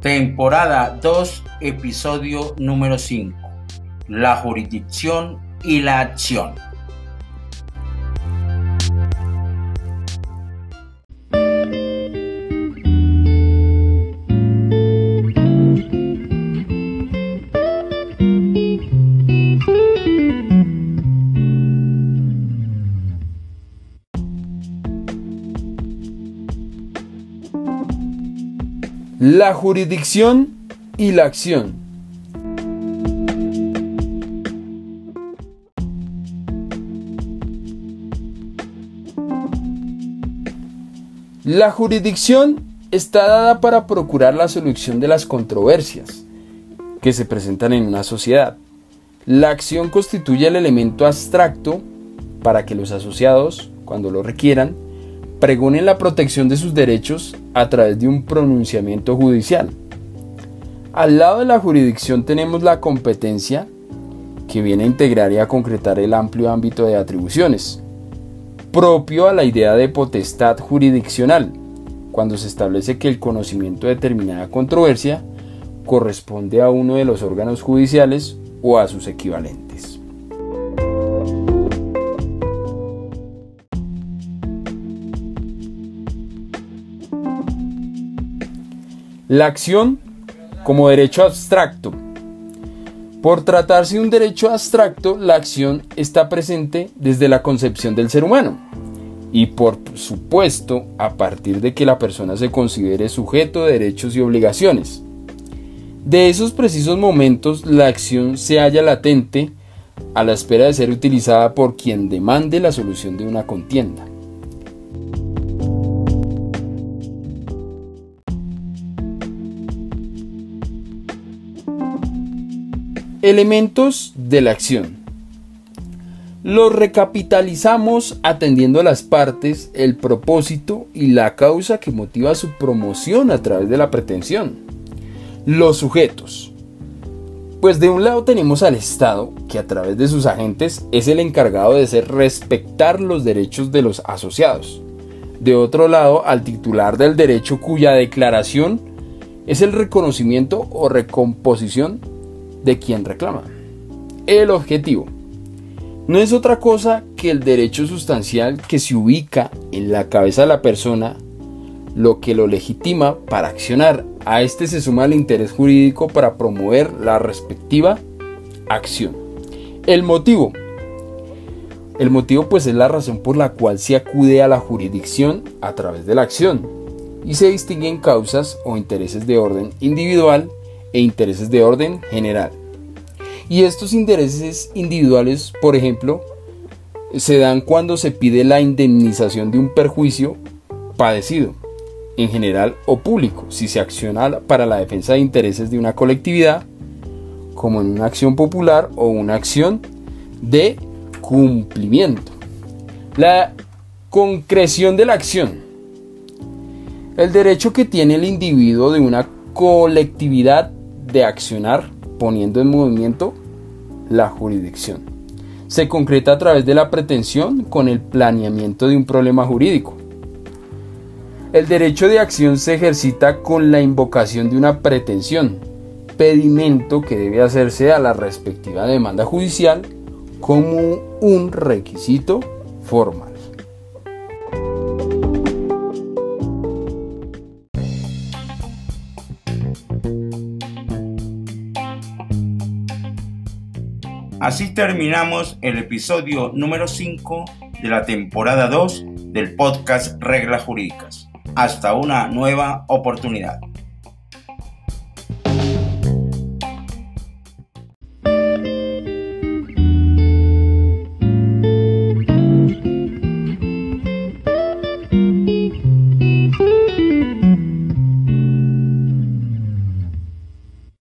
Temporada 2, episodio número 5. La jurisdicción y la acción. La jurisdicción y la acción. La jurisdicción está dada para procurar la solución de las controversias que se presentan en una sociedad. La acción constituye el elemento abstracto para que los asociados, cuando lo requieran, pregonen la protección de sus derechos a través de un pronunciamiento judicial. Al lado de la jurisdicción tenemos la competencia, que viene a integrar y a concretar el amplio ámbito de atribuciones, propio a la idea de potestad jurisdiccional, cuando se establece que el conocimiento de determinada controversia corresponde a uno de los órganos judiciales o a sus equivalentes. La acción como derecho abstracto. Por tratarse de un derecho abstracto, la acción está presente desde la concepción del ser humano y por supuesto a partir de que la persona se considere sujeto de derechos y obligaciones. De esos precisos momentos la acción se halla latente a la espera de ser utilizada por quien demande la solución de una contienda. Elementos de la acción. Los recapitalizamos atendiendo las partes, el propósito y la causa que motiva su promoción a través de la pretensión. Los sujetos. Pues de un lado tenemos al Estado, que a través de sus agentes es el encargado de hacer respetar los derechos de los asociados. De otro lado, al titular del derecho cuya declaración es el reconocimiento o recomposición de quien reclama. El objetivo no es otra cosa que el derecho sustancial que se ubica en la cabeza de la persona, lo que lo legitima para accionar. A este se suma el interés jurídico para promover la respectiva acción. El motivo. El motivo pues es la razón por la cual se acude a la jurisdicción a través de la acción y se distinguen causas o intereses de orden individual e intereses de orden general. Y estos intereses individuales, por ejemplo, se dan cuando se pide la indemnización de un perjuicio padecido, en general o público, si se acciona para la defensa de intereses de una colectividad, como en una acción popular o una acción de cumplimiento. La concreción de la acción. El derecho que tiene el individuo de una colectividad de accionar poniendo en movimiento la jurisdicción. Se concreta a través de la pretensión con el planeamiento de un problema jurídico. El derecho de acción se ejercita con la invocación de una pretensión, pedimento que debe hacerse a la respectiva demanda judicial como un requisito formal. Así terminamos el episodio número 5 de la temporada 2 del podcast Reglas Jurídicas. Hasta una nueva oportunidad.